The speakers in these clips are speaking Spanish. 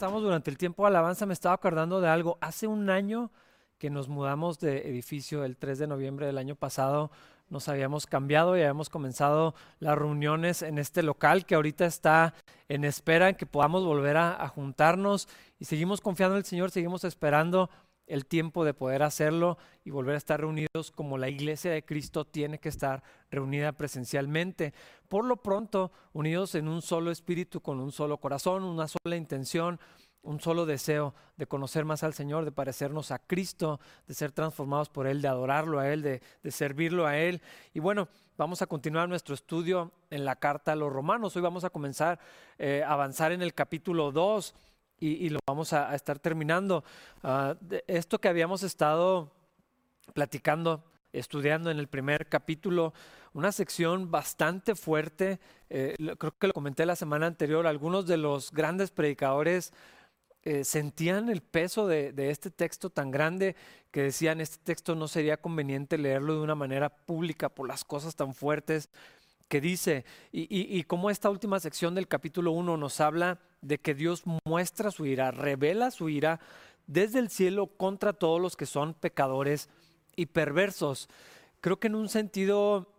estamos durante el tiempo de alabanza, me estaba acordando de algo. Hace un año que nos mudamos de edificio, el 3 de noviembre del año pasado, nos habíamos cambiado y habíamos comenzado las reuniones en este local que ahorita está en espera en que podamos volver a juntarnos y seguimos confiando en el Señor, seguimos esperando el tiempo de poder hacerlo y volver a estar reunidos como la iglesia de Cristo tiene que estar reunida presencialmente. Por lo pronto, unidos en un solo espíritu, con un solo corazón, una sola intención, un solo deseo de conocer más al Señor, de parecernos a Cristo, de ser transformados por Él, de adorarlo a Él, de, servirlo a Él. Y bueno, vamos a continuar nuestro estudio en la carta a los romanos. Hoy vamos a comenzar eh, a avanzar en el capítulo 2 y, lo vamos a, estar terminando. Ah, esto que habíamos estado platicando, estudiando en el primer capítulo, una sección bastante fuerte, eh, creo que lo comenté la semana anterior, algunos de los grandes predicadores eh, sentían el peso de, este texto tan grande que decían, este texto no sería conveniente leerlo de una manera pública por las cosas tan fuertes que dice, y, y, como esta última sección del capítulo 1 nos habla de que Dios muestra su ira, revela su ira desde el cielo contra todos los que son pecadores y perversos. Creo que en un sentido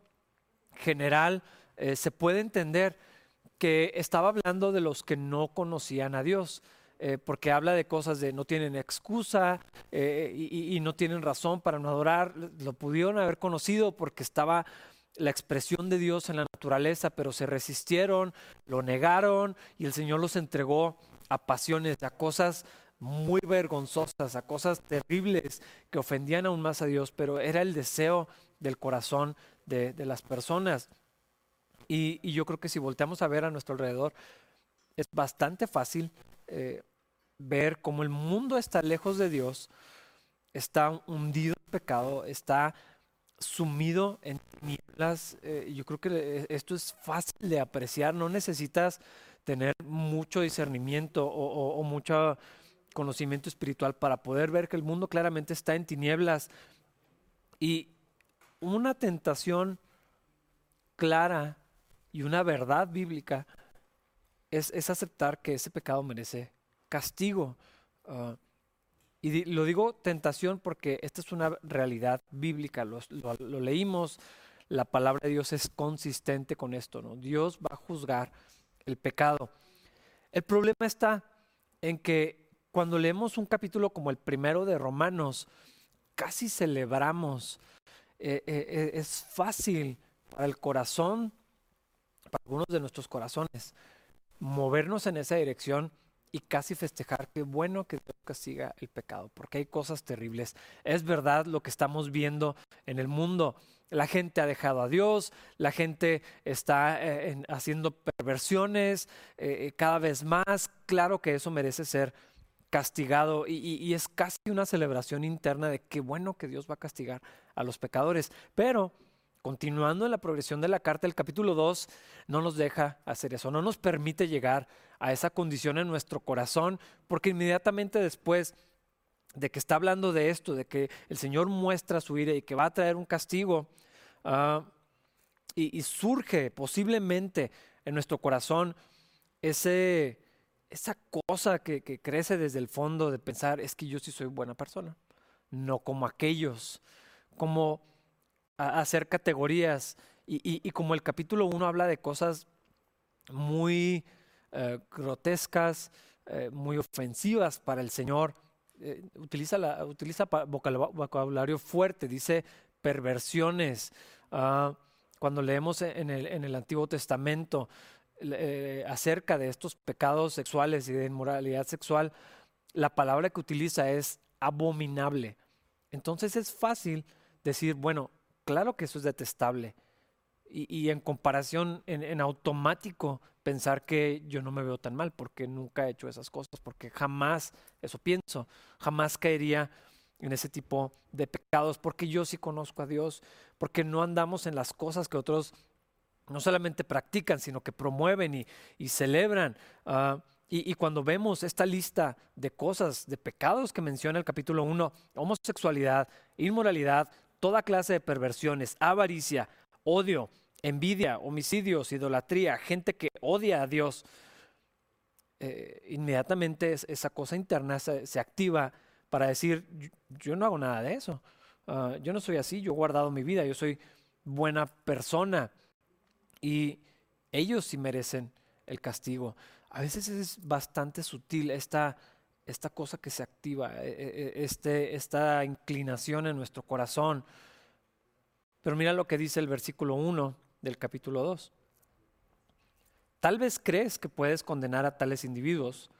general eh, se puede entender que estaba hablando de los que no conocían a Dios. Eh, porque habla de cosas de no tienen excusa eh, y, y, no tienen razón para no adorar, lo pudieron haber conocido porque estaba la expresión de Dios en la naturaleza, pero se resistieron, lo negaron y el Señor los entregó a pasiones, a cosas muy vergonzosas, a cosas terribles que ofendían aún más a Dios, pero era el deseo del corazón de, las personas. Y, yo creo que si volteamos a ver a nuestro alrededor, es bastante fácil eh, ver cómo el mundo está lejos de Dios, está hundido en pecado, está sumido en tinieblas. Eh, yo creo que eh, esto es fácil de apreciar, no necesitas tener mucho discernimiento o, mucho conocimiento espiritual para poder ver que el mundo claramente está en tinieblas. Y una tentación clara y una verdad bíblica es, aceptar que ese pecado merece castigo. Ah, y lo digo tentación porque esta es una realidad bíblica, lo, leímos, la palabra de Dios es consistente con esto, ¿no? Dios va a juzgar el pecado. El problema está en que cuando leemos un capítulo como el primero de Romanos, casi celebramos, eh, eh, eh, es fácil para el corazón, para algunos de nuestros corazones, movernos en esa dirección y casi festejar qué bueno que Dios castiga el pecado, porque hay cosas terribles. Es verdad lo que estamos viendo en el mundo. La gente ha dejado a Dios, la gente está eh, haciendo perversiones eh, eh, cada vez más. Claro que eso merece ser castigado y, y, es casi una celebración interna de qué bueno que Dios va a castigar a los pecadores. Pero continuando en la progresión de la carta, el capítulo 2 no nos deja hacer eso, no nos permite llegar a esa condición en nuestro corazón, porque inmediatamente después de que está hablando de esto, de que el Señor muestra su ira y que va a traer un castigo, ah, y, surge posiblemente en nuestro corazón ese, esa cosa que, que crece desde el fondo de pensar, es que yo sí soy buena persona, no como aquellos, como hacer categorías. Y, como el capítulo 1 habla de cosas muy eh, grotescas, eh, muy ofensivas para el Señor, eh, utiliza, la, utiliza vocabulario fuerte, dice perversiones. Ah, cuando leemos el, en el Antiguo Testamento acerca de estos pecados sexuales y de inmoralidad sexual, la palabra que utiliza es abominable. Entonces es fácil decir, bueno, claro que eso es detestable. Y, en comparación, en, automático, pensar que yo no me veo tan mal porque nunca he hecho esas cosas, porque jamás, eso pienso, jamás caería en ese tipo de pecados, porque yo sí conozco a Dios, porque no andamos en las cosas que otros no solamente practican, sino que promueven y, celebran. Ah, y, y, cuando vemos esta lista de cosas, de pecados que menciona el capítulo 1, homosexualidad, inmoralidad, toda clase de perversiones, avaricia, odio, envidia, homicidios, idolatría, gente que odia a Dios. eh, inmediatamente esa cosa interna se, activa para decir, yo, no hago nada de eso, ah, yo no soy así, yo he guardado mi vida, yo soy buena persona y ellos sí merecen el castigo. A veces es bastante sutil esta, esta cosa que se activa, e, e, e, este, esta inclinación en nuestro corazón. Pero mira lo que dice el versículo 1 del capítulo 2. Tal vez crees que puedes condenar a tales individuos,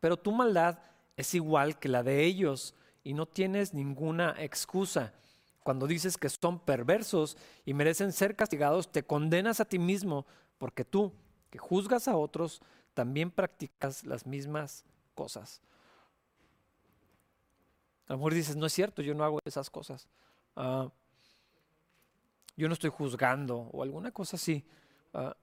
pero tu maldad es igual que la de ellos y no tienes ninguna excusa. Cuando dices que son perversos y merecen ser castigados, te condenas a ti mismo, porque tú, que juzgas a otros, también practicas las mismas cosas. A lo mejor dices, no es cierto, yo no hago esas cosas. Ah, yo no estoy juzgando o alguna cosa así. Ah,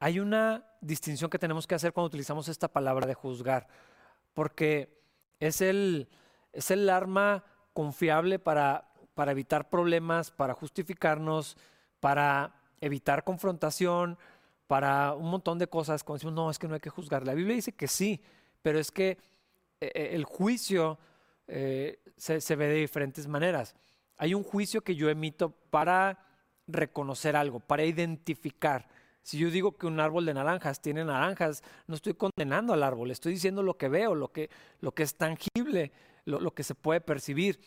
hay una distinción que tenemos que hacer cuando utilizamos esta palabra de juzgar, porque es el, es el arma confiable para, para evitar problemas, para justificarnos, para evitar confrontación, para un montón de cosas. Cuando decimos, no, es que no hay que juzgar. La Biblia dice que sí, pero es que eh, eh, el juicio eh, se, se ve de diferentes maneras. Hay un juicio que yo emito para reconocer algo, para identificar. Si yo digo que un árbol de naranjas tiene naranjas, no estoy condenando al árbol, estoy diciendo lo que veo, lo que, lo que es tangible, lo, que se puede percibir.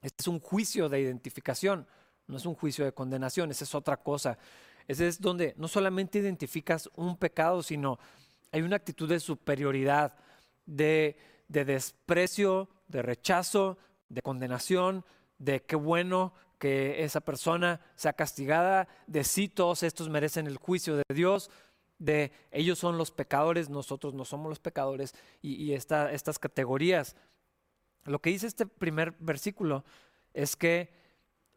Este es un juicio de identificación, no es un juicio de condenación, esa es otra cosa. Ese es donde no solamente identificas un pecado, sino hay una actitud de superioridad, de, de desprecio, de rechazo, de condenación, de qué bueno, que esa persona sea castigada, de sí todos estos merecen el juicio de Dios, de ellos son los pecadores, nosotros no somos los pecadores, y, estas categorías. Lo que dice este primer versículo es que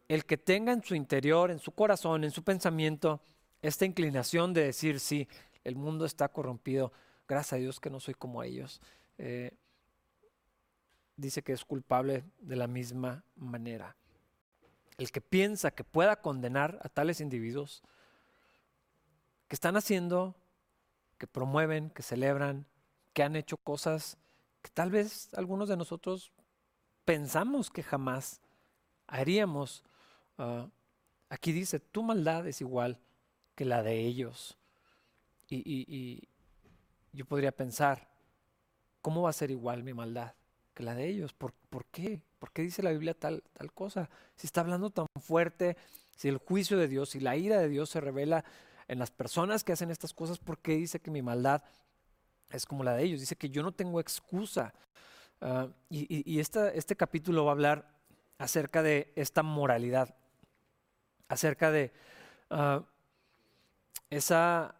el que tenga en su interior, en su corazón, en su pensamiento, esta inclinación de decir, sí, el mundo está corrompido, gracias a Dios que no soy como ellos, eh, dice que es culpable de la misma manera el que piensa que pueda condenar a tales individuos que están haciendo, que promueven, que celebran, que han hecho cosas que tal vez algunos de nosotros pensamos que jamás haríamos. Ah, aquí dice, tu maldad es igual que la de ellos. y yo podría pensar, ¿cómo va a ser igual mi maldad? Que la de ellos. ¿Por, qué? ¿Por qué dice la Biblia tal, tal cosa? Si está hablando tan fuerte, si el juicio de Dios, si la ira de Dios se revela en las personas que hacen estas cosas, ¿por qué dice que mi maldad es como la de ellos? Dice que yo no tengo excusa. Ah, y, este capítulo va a hablar acerca de esta moralidad, acerca de ah, esa,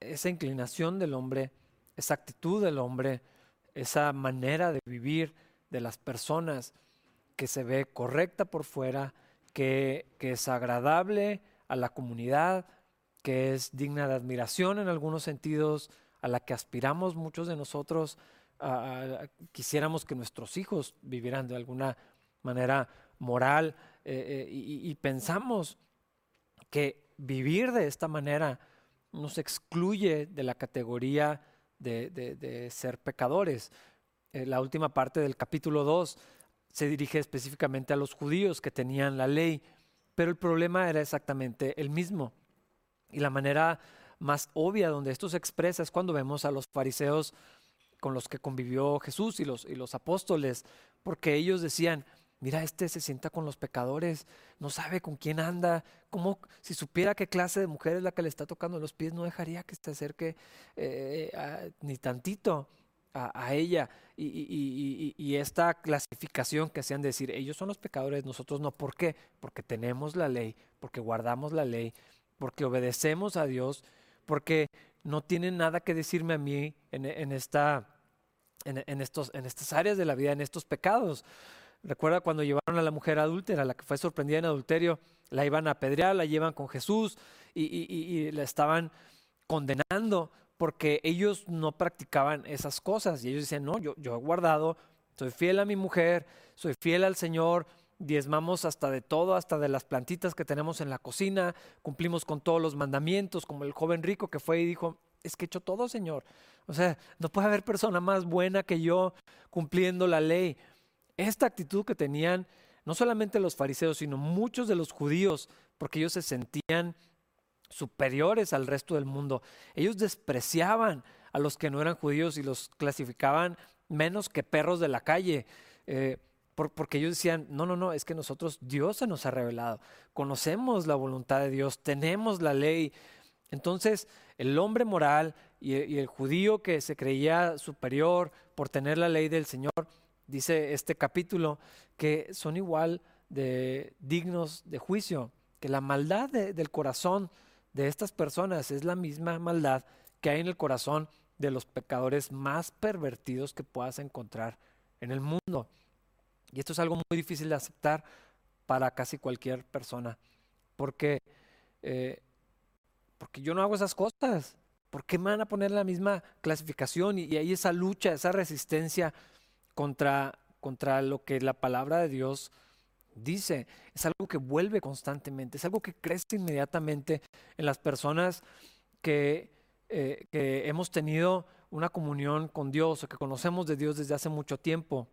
esa inclinación del hombre, esa actitud del hombre, esa manera de vivir de las personas que se ve correcta por fuera, que, es agradable a la comunidad, que es digna de admiración en algunos sentidos, a la que aspiramos muchos de nosotros, quisiéramos que nuestros hijos vivieran de alguna manera moral eh, eh, y, pensamos que vivir de esta manera nos excluye de la categoría de, ser pecadores. Eh, la última parte del capítulo 2 se dirige específicamente a los judíos que tenían la ley, pero el problema era exactamente el mismo. Y la manera más obvia donde esto se expresa es cuando vemos a los fariseos con los que convivió Jesús y los, y los apóstoles, porque ellos decían, Mira, este se sienta con los pecadores, no sabe con quién anda, como si supiera qué clase de mujer es la que le está tocando los pies, no dejaría que se acerque eh, ni tantito a, ella. Y, esta clasificación que hacían decir, ellos son los pecadores, nosotros no. ¿Por qué? Porque tenemos la ley, porque guardamos la ley, porque obedecemos a Dios, porque no tienen nada que decirme a mí en, en, estos, en estas áreas de la vida, en estos pecados. Recuerda cuando llevaron a la mujer adúltera, la que fue sorprendida en adulterio, la iban a apedrear, la llevan con Jesús y, la estaban condenando porque ellos no practicaban esas cosas. Y ellos decían, no, yo, yo he guardado, soy fiel a mi mujer, soy fiel al Señor, diezmamos hasta de todo, hasta de las plantitas que tenemos en la cocina, cumplimos con todos los mandamientos, como el joven rico que fue y dijo, es que he hecho todo, Señor. O sea, no puede haber persona más buena que yo cumpliendo la ley. Esta actitud que tenían no solamente los fariseos, sino muchos de los judíos, porque ellos se sentían superiores al resto del mundo. Ellos despreciaban a los que no eran judíos y los clasificaban menos que perros de la calle. Eh, porque ellos decían, no, no, no, es que nosotros, Dios se nos ha revelado, conocemos la voluntad de Dios, tenemos la ley. Entonces, el hombre moral y, y el judío que se creía superior por tener la ley del Señor, dice este capítulo, que son igual de dignos de juicio, que la maldad del corazón de estas personas es la misma maldad que hay en el corazón de los pecadores más pervertidos que puedas encontrar en el mundo. Y esto es algo muy difícil de aceptar para casi cualquier persona, porque, eh, porque yo no hago esas cosas. ¿Por qué me van a poner la misma clasificación? Y, y hay esa lucha, esa resistencia contra, contra lo que la palabra de Dios dice. Es algo que vuelve constantemente, es algo que crece inmediatamente en las personas que, eh, que hemos tenido una comunión con Dios o que conocemos de Dios desde hace mucho tiempo.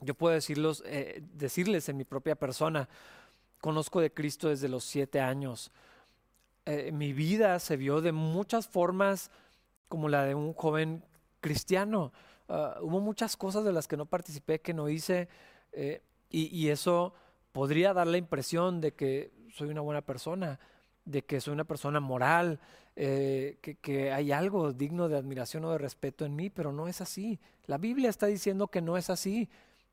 Yo puedo decirlos, eh, decirles en mi propia persona, conozco de Cristo desde los siete años. Eh, mi vida se vio de muchas formas como la de un joven cristiano. Ah, hubo muchas cosas de las que no participé, que no hice, eh, y, eso podría dar la impresión de que soy una buena persona, de que soy una persona moral, que, que, hay algo digno de admiración o de respeto en mí, pero no es así. La Biblia está diciendo que no es así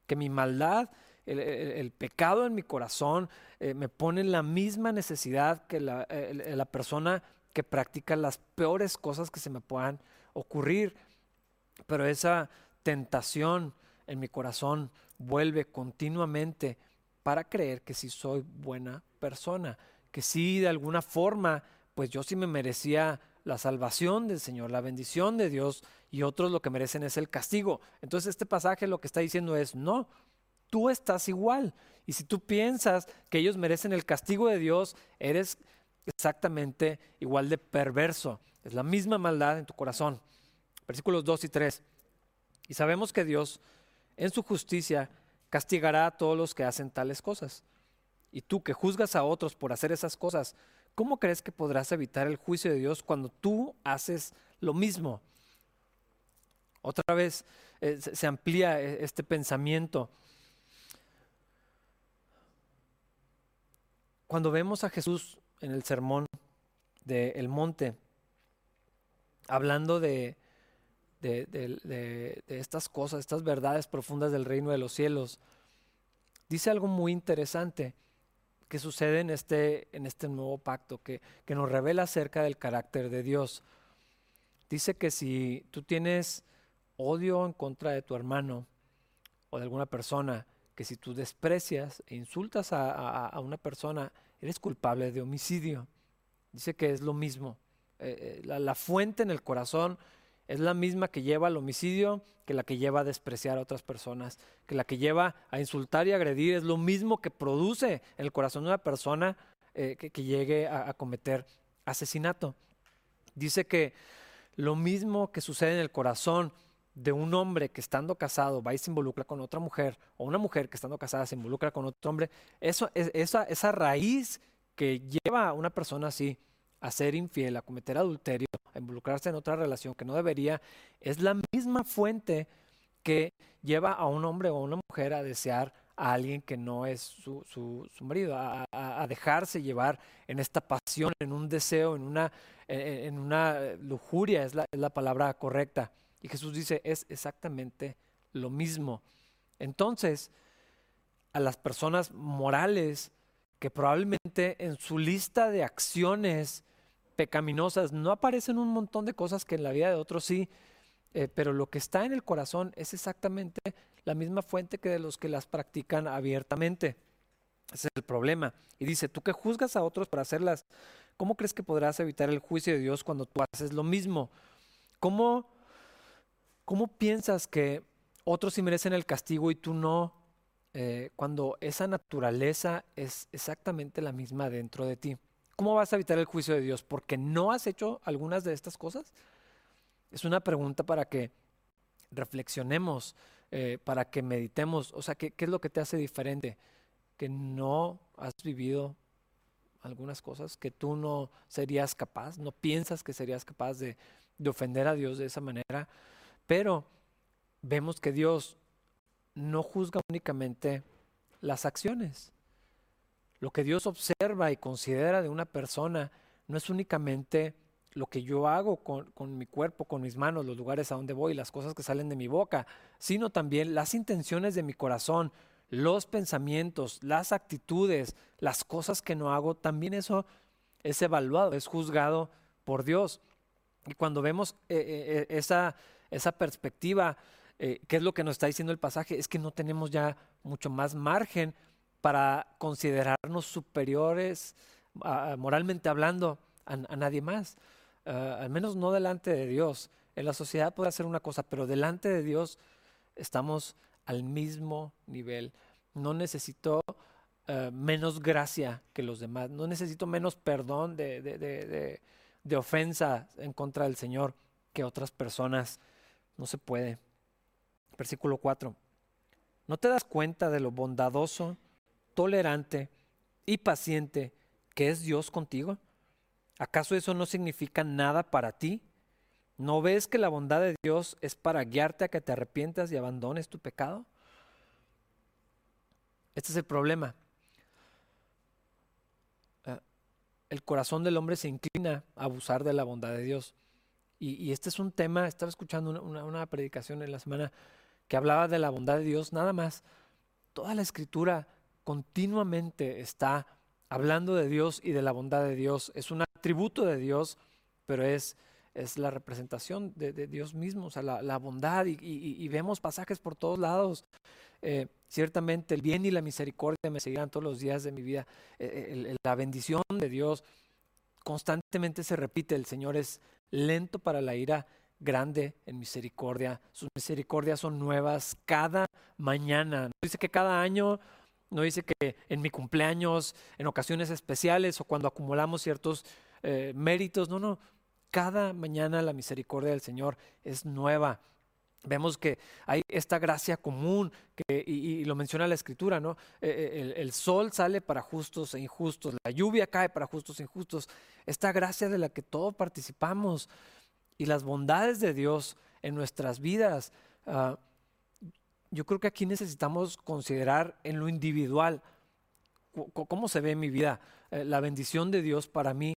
que mi maldad, el, pecado en mi corazón eh, me pone en la misma necesidad que la persona que practica las peores cosas que se me puedan ocurrir. Pero esa tentación en mi corazón vuelve continuamente para creer que sí soy buena persona, que sí de alguna forma, pues yo sí me merecía la salvación del Señor, la bendición de Dios, y otros lo que merecen es el castigo. Entonces este pasaje lo que está diciendo es, no, tú estás igual. Y si tú piensas que ellos merecen el castigo de Dios, eres exactamente igual de perverso. Es la misma maldad en tu corazón. Versículos 2 y 3. Y sabemos que Dios, en su justicia, castigará a todos los que hacen tales cosas. Y tú que juzgas a otros por hacer esas cosas, ¿cómo crees que podrás evitar el juicio de Dios cuando tú haces lo mismo? Otra vez eh, se amplía eh, este pensamiento. Cuando vemos a Jesús en el sermón del monte, hablando de, de, estas cosas, estas verdades profundas del reino de los cielos, dice algo muy interesante que sucede en este, en este nuevo pacto, que, que nos revela acerca del carácter de Dios. Dice que si tú tienes odio en contra de tu hermano o de alguna persona, que si tú desprecias e insultas a, una persona, eres culpable de homicidio. Dice que es lo mismo. Eh, eh, la, fuente en el corazón es la misma que lleva al homicidio, que la que lleva a despreciar a otras personas, que la que lleva a insultar y agredir, es lo mismo que produce en el corazón de una persona eh, que, llegue a cometer asesinato. Dice que lo mismo que sucede en el corazón de un hombre que estando casado va y se involucra con otra mujer, o una mujer que estando casada se involucra con otro hombre, eso, esa, esa raíz que lleva a una persona así a ser infiel, a cometer adulterio, involucrarse en otra relación que no debería, es la misma fuente que lleva a un hombre o a una mujer a desear a alguien que no es su, su, marido, a, a, dejarse llevar en esta pasión, en un deseo, en una, en una lujuria, es la, es la palabra correcta. Y Jesús dice, es exactamente lo mismo. Entonces, a las personas morales que probablemente en su lista de acciones pecaminosas no aparecen un montón de cosas que en la vida de otros sí, eh, pero lo que está en el corazón es exactamente la misma fuente que de los que las practican abiertamente. Ese es el problema. Y dice, tú que juzgas a otros para hacerlas, ¿cómo crees que podrás evitar el juicio de Dios cuando tú haces lo mismo? ¿Cómo ¿Cómo piensas que otros sí merecen el castigo y tú no? Eh, cuando esa naturaleza es exactamente la misma dentro de ti. ¿Cómo vas a evitar el juicio de Dios? ¿Porque no has hecho algunas de estas cosas? Es una pregunta para que reflexionemos, eh, para que meditemos. O sea, ¿qué, ¿qué es lo que te hace diferente? Que no has vivido algunas cosas que tú no serías capaz, no piensas que serías capaz de, de ofender a Dios de esa manera, pero vemos que Dios no juzga únicamente las acciones. Lo que Dios observa y considera de una persona no es únicamente lo que yo hago con, con, mi cuerpo, con mis manos, los lugares a donde voy, las cosas que salen de mi boca, sino también las intenciones de mi corazón, los pensamientos, las actitudes, las cosas que no hago, también eso es evaluado, es juzgado por Dios. Y cuando vemos eh, eh, eh, esa, esa perspectiva, ¿qué es lo que nos está diciendo el pasaje? Es que no tenemos ya mucho más margen para considerarnos superiores, moralmente hablando, a, nadie más. al menos no delante de Dios. En la sociedad puede hacer una cosa, pero delante de Dios estamos al mismo nivel. No necesito eh, menos gracia que los demás, no necesito menos perdón de, de, ofensa en contra del Señor que otras personas. No se puede. Versículo 4. ¿No te das cuenta de lo bondadoso, tolerante y paciente que es Dios contigo? ¿Acaso eso no significa nada para ti? ¿No ves que la bondad de Dios es para guiarte a que te arrepientas y abandones tu pecado? Este es el problema. Ah, el corazón del hombre se inclina a abusar de la bondad de Dios. Y, este es un tema, estaba escuchando una, una, predicación en la semana que hablaba de la bondad de Dios, nada más. Toda la escritura continuamente está hablando de Dios y de la bondad de Dios. Es un atributo de Dios, pero es es la representación de, Dios mismo, o sea, la, bondad y, vemos pasajes por todos lados. Eh, ciertamente el bien y la misericordia me seguirán todos los días de mi vida. Eh, eh, la bendición de Dios constantemente se repite. El Señor es lento para la ira, grande en misericordia. Sus misericordias son nuevas cada mañana. Dice que cada año, no dice que en mi cumpleaños, en ocasiones especiales o cuando acumulamos ciertos méritos. No, no cada mañana la misericordia del Señor es nueva. Vemos que hay esta gracia común, que, y, lo menciona la escritura, ¿no? Eh, eh, el, sol sale para justos e injustos, la lluvia cae para justos e injustos. Esta gracia de la que todos participamos y las bondades de Dios en nuestras vidas, ah, yo creo que aquí necesitamos considerar en lo individual cómo se ve mi vida, eh, la bendición de Dios para mí.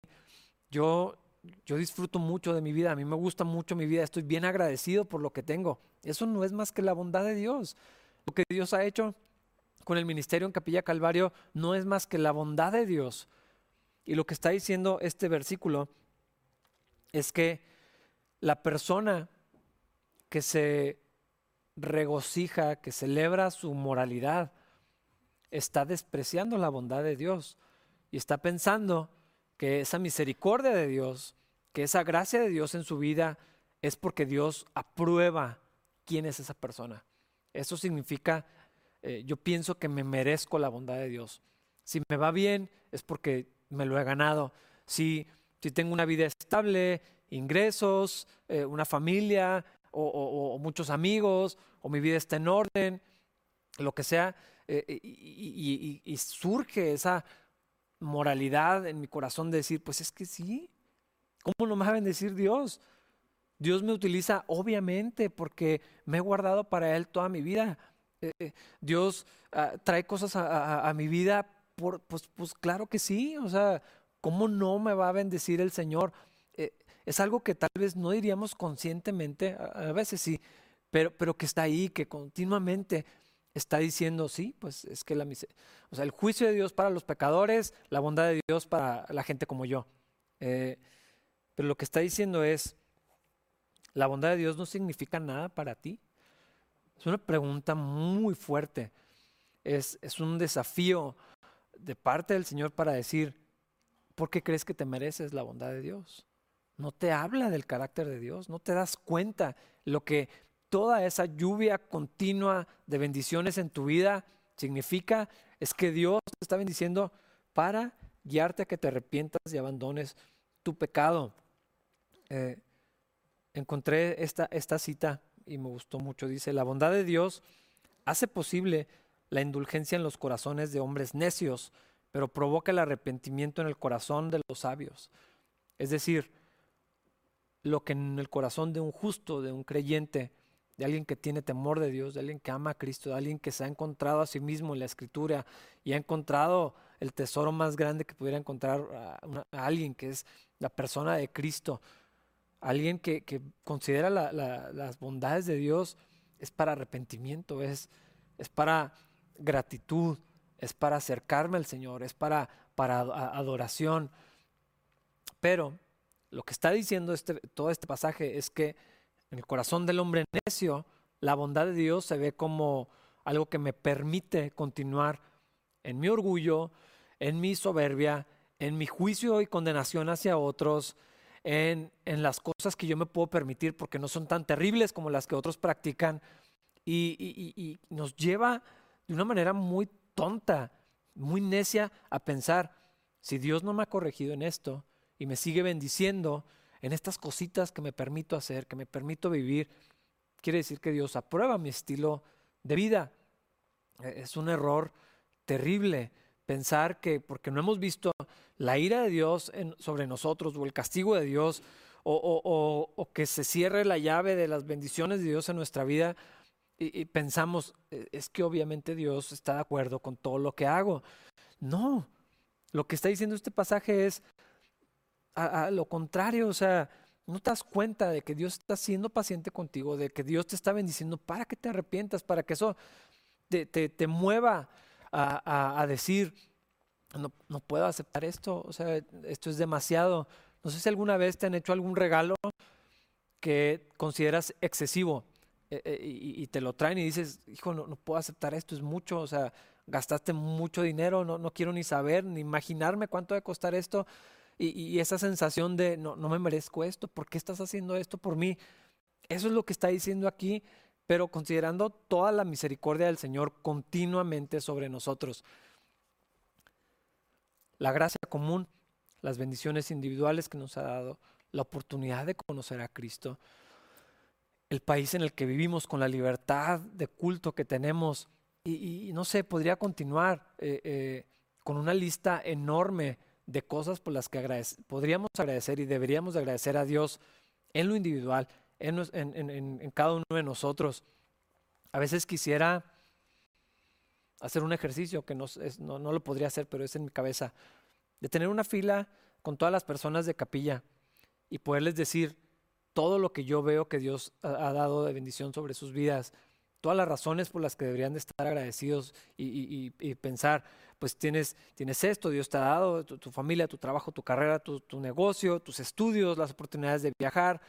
Yo yo disfruto mucho de mi vida, a mí me gusta mucho mi vida, estoy bien agradecido por lo que tengo. Eso no es más que la bondad de Dios. Lo que Dios ha hecho con el ministerio en Capilla Calvario no es más que la bondad de Dios. Y lo que está diciendo este versículo es que la persona que se regocija, que celebra su moralidad, está despreciando la bondad de Dios y está pensando que esa misericordia de Dios, que esa gracia de Dios en su vida es porque Dios aprueba quién es esa persona. Eso significa, eh, yo pienso que me merezco la bondad de Dios. Si me va bien es porque me lo he ganado. Si, si tengo una vida estable, ingresos, eh, una familia o, muchos amigos, o mi vida está en orden, lo que sea, eh, y surge esa moralidad en mi corazón de decir, pues es que sí, ¿cómo no me va a bendecir Dios? Dios me utiliza obviamente porque me he guardado para Él toda mi vida. Eh, eh, Dios ah, trae cosas a, mi vida, por, pues, pues claro que sí, o sea, ¿cómo no me va a bendecir el Señor? Eh, es algo que tal vez no diríamos conscientemente, a, veces sí, pero, pero que está ahí, que continuamente está diciendo, sí, pues es que la o sea, el juicio de Dios para los pecadores, la bondad de Dios para la gente como yo. Eh, pero lo que está diciendo es, ¿la bondad de Dios no significa nada para ti? Es una pregunta muy fuerte. Es, es un desafío de parte del Señor para decir, ¿por qué crees que te mereces la bondad de Dios? No te habla del carácter de Dios, no te das cuenta lo que toda esa lluvia continua de bendiciones en tu vida significa es que Dios te está bendiciendo para guiarte a que te arrepientas y abandones tu pecado. Eh, encontré esta, esta cita y me gustó mucho. Dice, la bondad de Dios hace posible la indulgencia en los corazones de hombres necios, pero provoca el arrepentimiento en el corazón de los sabios. Es decir, lo que en el corazón de un justo, de un creyente, de alguien que tiene temor de Dios, de alguien que ama a Cristo, de alguien que se ha encontrado a sí mismo en la escritura y ha encontrado el tesoro más grande que pudiera encontrar a, alguien que es la persona de Cristo, alguien que, considera las bondades de Dios, es para arrepentimiento, es, es para gratitud, es para acercarme al Señor, es para, para adoración. Pero lo que está diciendo este, todo este pasaje es que en el corazón del hombre necio, la bondad de Dios se ve como algo que me permite continuar en mi orgullo, en mi soberbia, en mi juicio y condenación hacia otros, en, en, las cosas que yo me puedo permitir porque no son tan terribles como las que otros practican. Y, y nos lleva de una manera muy tonta, muy necia a pensar, si Dios no me ha corregido en esto y me sigue bendiciendo, en estas cositas que me permito hacer, que me permito vivir, quiere decir que Dios aprueba mi estilo de vida. E, es un error terrible pensar que porque no hemos visto la ira de Dios sobre nosotros o el castigo de Dios o, que se cierre la llave de las bendiciones de Dios en nuestra vida y, pensamos, e, es que obviamente Dios está de acuerdo con todo lo que hago. No, lo que está diciendo este pasaje es, a, lo contrario, o sea, no te das cuenta de que Dios está siendo paciente contigo, de que Dios te está bendiciendo para que te arrepientas, para que eso te, te, mueva a, a, decir, no, no, puedo aceptar esto, o sea, esto es demasiado. No sé si alguna vez te han hecho algún regalo que consideras excesivo eh, eh, y, y, te lo traen y dices, hijo, no, no, puedo aceptar esto, es mucho, o sea, gastaste mucho dinero, no, no quiero ni saber, ni imaginarme cuánto debe costar esto y, esa sensación de no, no me merezco esto, ¿por qué estás haciendo esto por mí? Eso es lo que está diciendo aquí, pero considerando toda la misericordia del Señor continuamente sobre nosotros. La gracia común, las bendiciones individuales que nos ha dado, la oportunidad de conocer a Cristo, el país en el que vivimos con la libertad de culto que tenemos, y, no sé, podría continuar eh, eh, con una lista enorme de cosas por las que podríamos agradecer y deberíamos agradecer a Dios en lo individual, en, cada uno de nosotros. A veces quisiera hacer un ejercicio que no, no, lo podría hacer, pero es en mi cabeza, de tener una fila con todas las personas de capilla y poderles decir todo lo que yo veo que Dios ha dado de bendición sobre sus vidas todas las razones por las que deberían de estar agradecidos y, pensar, pues tienes, tienes esto, Dios te ha dado, tu, familia, tu trabajo, tu carrera, tu, negocio, tus estudios, las oportunidades de viajar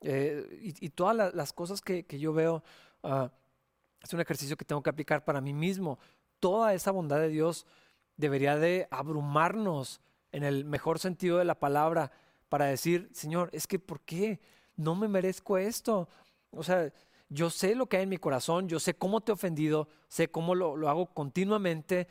eh, y, todas las, cosas que, yo veo. Ah, es un ejercicio que tengo que aplicar para mí mismo. Toda esa bondad de Dios debería de abrumarnos en el mejor sentido de la palabra para decir, Señor, es que ¿por qué? No me merezco esto. O sea, yo sé lo que hay en mi corazón, yo sé cómo te he ofendido, sé cómo lo, hago continuamente,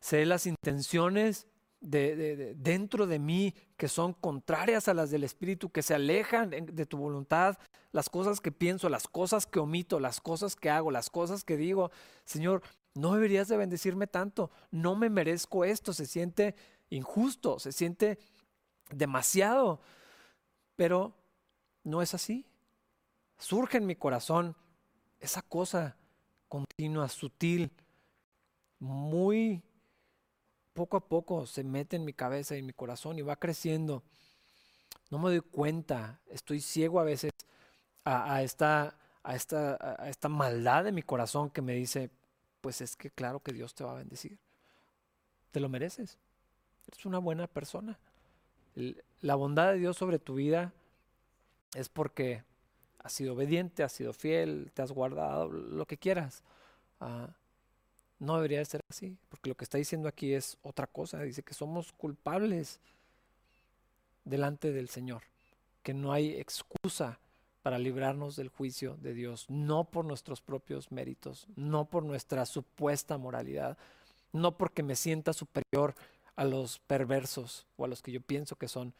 sé las intenciones de, dentro de mí que son contrarias a las del Espíritu, que se alejan de tu voluntad, las cosas que pienso, las cosas que omito, las cosas que hago, las cosas que digo. Señor, no deberías de bendecirme tanto, no me merezco esto, se siente injusto, se siente demasiado, pero no es así surge en mi corazón esa cosa continua, sutil, muy poco a poco se mete en mi cabeza y en mi corazón y va creciendo. No me doy cuenta, estoy ciego a veces a, esta, a, esta, a esta maldad de mi corazón que me dice, pues es que claro que Dios te va a bendecir. Te lo mereces. Eres una buena persona. La bondad de Dios sobre tu vida es porque has sido obediente, has sido fiel, te has guardado, lo que quieras. Ah, no debería ser así, porque lo que está diciendo aquí es otra cosa. Dice que somos culpables delante del Señor, que no hay excusa para librarnos del juicio de Dios, no por nuestros propios méritos, no por nuestra supuesta moralidad, no porque me sienta superior a los perversos o a los que yo pienso que son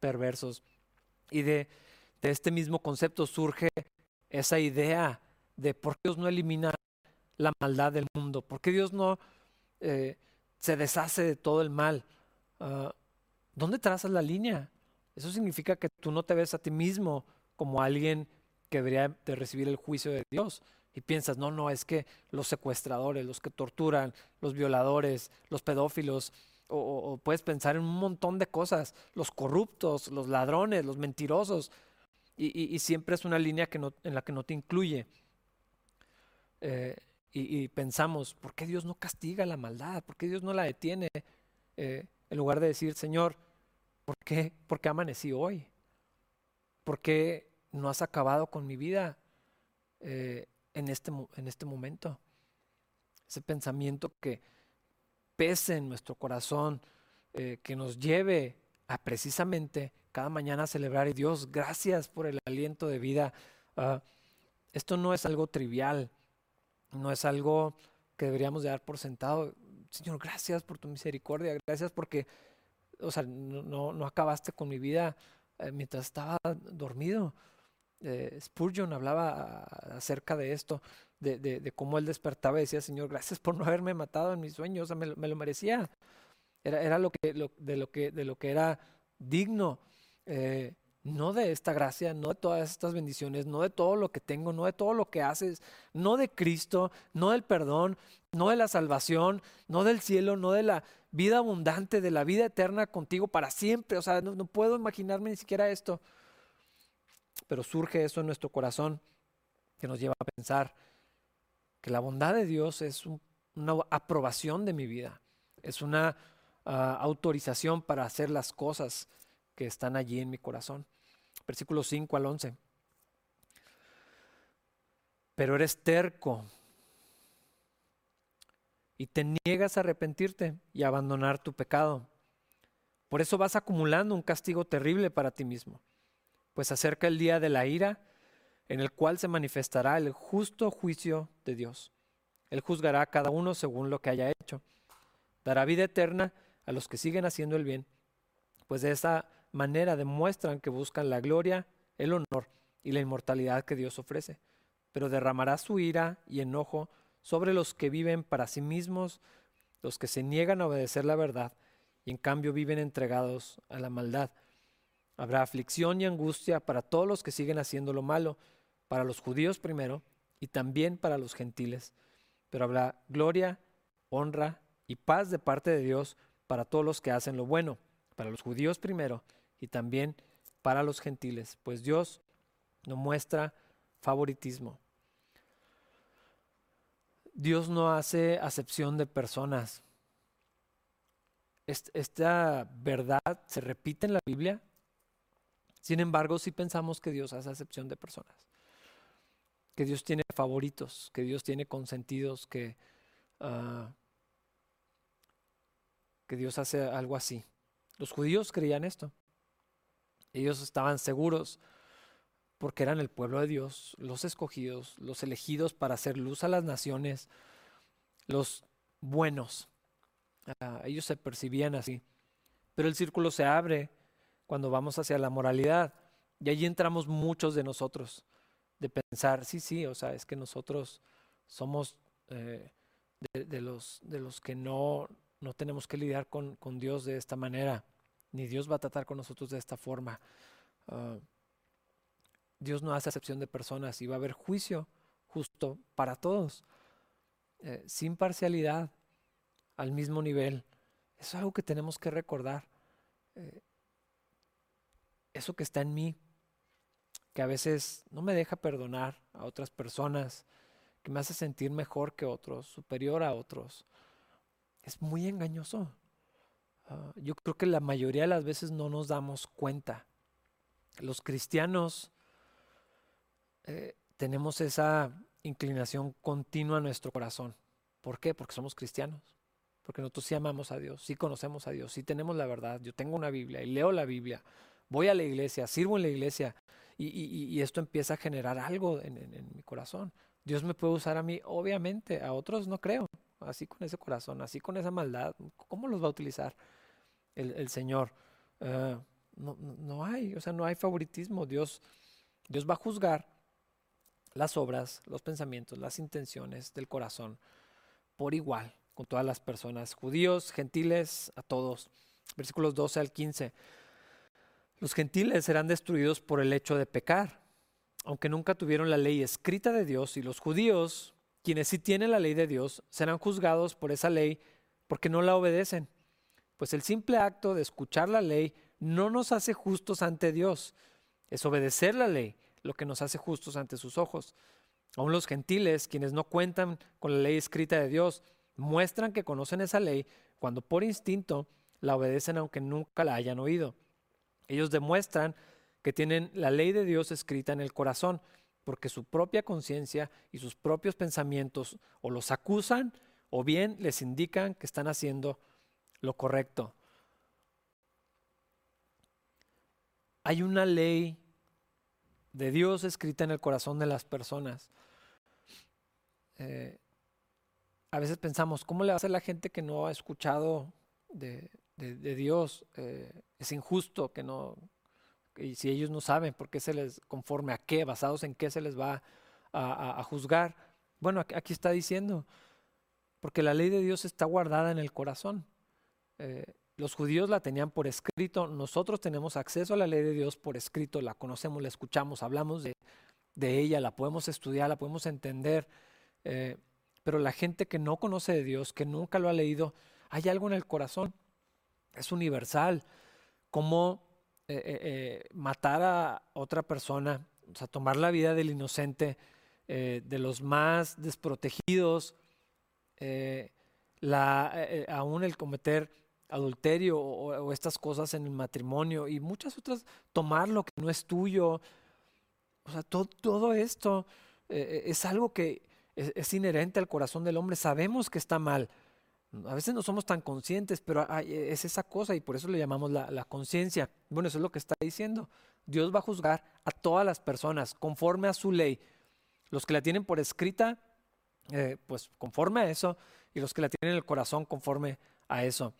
perversos. Y de de este mismo concepto surge esa idea de por qué Dios no elimina la maldad del mundo, por qué Dios no eh, se deshace de todo el mal. Ah, ¿Dónde trazas la línea? Eso significa que tú no te ves a ti mismo como alguien que debería de recibir el juicio de Dios. Y piensas, no, no, es que los secuestradores, los que torturan, los violadores, los pedófilos, o, puedes pensar en un montón de cosas, los corruptos, los ladrones, los mentirosos, y, siempre es una línea que no, en la que no te incluye. Eh, y, pensamos, ¿por qué Dios no castiga la maldad? ¿Por qué Dios no la detiene? Eh, en lugar de decir, Señor, ¿por qué, ¿por qué amanecí hoy? ¿Por qué no has acabado con mi vida eh, en, este, en este momento? Ese pensamiento que pese en nuestro corazón, que nos lleve a precisamente cada mañana celebrar y Dios, gracias por el aliento de vida. Ah, esto no es algo trivial, no es algo que deberíamos de dar por sentado. Señor, gracias por tu misericordia, gracias porque, o sea, no, no, acabaste con mi vida eh, mientras estaba dormido. Eh, Spurgeon hablaba acerca de esto, de, de, cómo él despertaba y decía, Señor, gracias por no haberme matado en mis sueños, o sea, me, lo merecía. Era, era lo que, de, lo que, de lo que era digno. Eh, no de esta gracia, no de todas estas bendiciones, no de todo lo que tengo, no de todo lo que haces, no de Cristo, no del perdón, no de la salvación, no del cielo, no de la vida abundante, de la vida eterna contigo para siempre. O sea, no, puedo imaginarme ni siquiera esto. Pero surge eso en nuestro corazón que nos lleva a pensar que la bondad de Dios es una aprobación de mi vida, es una ah, autorización para hacer las cosas que están allí en mi corazón. Versículo 5 al 11. Pero eres terco y te niegas a arrepentirte y a abandonar tu pecado. Por eso vas acumulando un castigo terrible para ti mismo, pues acerca el día de la ira en el cual se manifestará el justo juicio de Dios. Él juzgará a cada uno según lo que haya hecho. Dará vida eterna a los que siguen haciendo el bien, pues de esa manera demuestran que buscan la gloria, el honor y la inmortalidad que Dios ofrece, pero derramará su ira y enojo sobre los que viven para sí mismos, los que se niegan a obedecer la verdad y en cambio viven entregados a la maldad. Habrá aflicción y angustia para todos los que siguen haciendo lo malo, para los judíos primero y también para los gentiles, pero habrá gloria, honra y paz de parte de Dios para todos los que hacen lo bueno, para los judíos primero y también para los gentiles, pues Dios no muestra favoritismo. Dios no hace acepción de personas. Esta verdad se repite en la Biblia. Sin embargo, sí pensamos que Dios hace acepción de personas. Que Dios tiene favoritos, que Dios tiene consentidos, que, ah, que Dios hace algo así. Los judíos creían esto. Ellos estaban seguros porque eran el pueblo de Dios, los escogidos, los elegidos para hacer luz a las naciones, los buenos. Ah, ellos se percibían así. Pero el círculo se abre cuando vamos hacia la moralidad y allí entramos muchos de nosotros de pensar, sí, sí, o sea, es que nosotros somos eh, de, los, de los que no, no tenemos que lidiar con, con Dios de esta manera ni Dios va a tratar con nosotros de esta forma. Ah, Dios no hace excepción de personas y va a haber juicio justo para todos, eh, sin parcialidad, al mismo nivel. Eso es algo que tenemos que recordar. Eh, eso que está en mí, que a veces no me deja perdonar a otras personas, que me hace sentir mejor que otros, superior a otros, es muy engañoso. Ah, yo creo que la mayoría de las veces no nos damos cuenta. Los cristianos eh, tenemos esa inclinación continua en nuestro corazón. ¿Por qué? Porque somos cristianos. Porque nosotros sí amamos a Dios, sí conocemos a Dios, sí tenemos la verdad. Yo tengo una Biblia y leo la Biblia, voy a la iglesia, sirvo en la iglesia y, esto empieza a generar algo en mi corazón. Dios me puede usar a mí, obviamente, a otros no creo, así con ese corazón, así con esa maldad. ¿Cómo los va a utilizar? El, Señor. Eh, no, no, hay, o sea, no hay favoritismo. Dios Dios va a juzgar las obras, los pensamientos, las intenciones del corazón por igual con todas las personas, judíos, gentiles, a todos. Versículos 12 al 15. Los gentiles serán destruidos por el hecho de pecar, aunque nunca tuvieron la ley escrita de Dios, y los judíos, quienes sí tienen la ley de Dios, serán juzgados por esa ley porque no la obedecen. Pues el simple acto de escuchar la ley no nos hace justos ante Dios, es obedecer la ley lo que nos hace justos ante sus ojos. Aún los gentiles, quienes no cuentan con la ley escrita de Dios, muestran que conocen esa ley cuando por instinto la obedecen aunque nunca la hayan oído. Ellos demuestran que tienen la ley de Dios escrita en el corazón, porque su propia conciencia y sus propios pensamientos o los acusan o bien les indican que están haciendo lo correcto. Hay una ley de Dios escrita en el corazón de las personas. Eh, a veces pensamos, ¿cómo le va a hacer la gente que no ha escuchado de, Dios? Eh, es injusto que no, y si ellos no saben por qué se les, conforme a qué, basados en qué se les va a, juzgar. Bueno, aquí está diciendo, porque la ley de Dios está guardada en el corazón. Eh, los judíos la tenían por escrito, nosotros tenemos acceso a la ley de Dios por escrito, la conocemos, la escuchamos, hablamos de, ella, la podemos estudiar, la podemos entender. Eh, pero la gente que no conoce de Dios, que nunca lo ha leído, hay algo en el corazón. Es universal. Como eh, matar a otra persona, o sea, tomar la vida del inocente, de los más desprotegidos, aún el cometer adulterio o, estas cosas en el matrimonio y muchas otras, tomar lo que no es tuyo. O sea, todo, esto eh, es algo que es, inherente al corazón del hombre. Sabemos que está mal. A veces no somos tan conscientes, pero es esa cosa y por eso le llamamos la, conciencia. Bueno, eso es lo que está diciendo. Dios va a juzgar a todas las personas conforme a su ley. Los que la tienen por escrita, eh, pues conforme a eso, y los que la tienen en el corazón conforme a eso.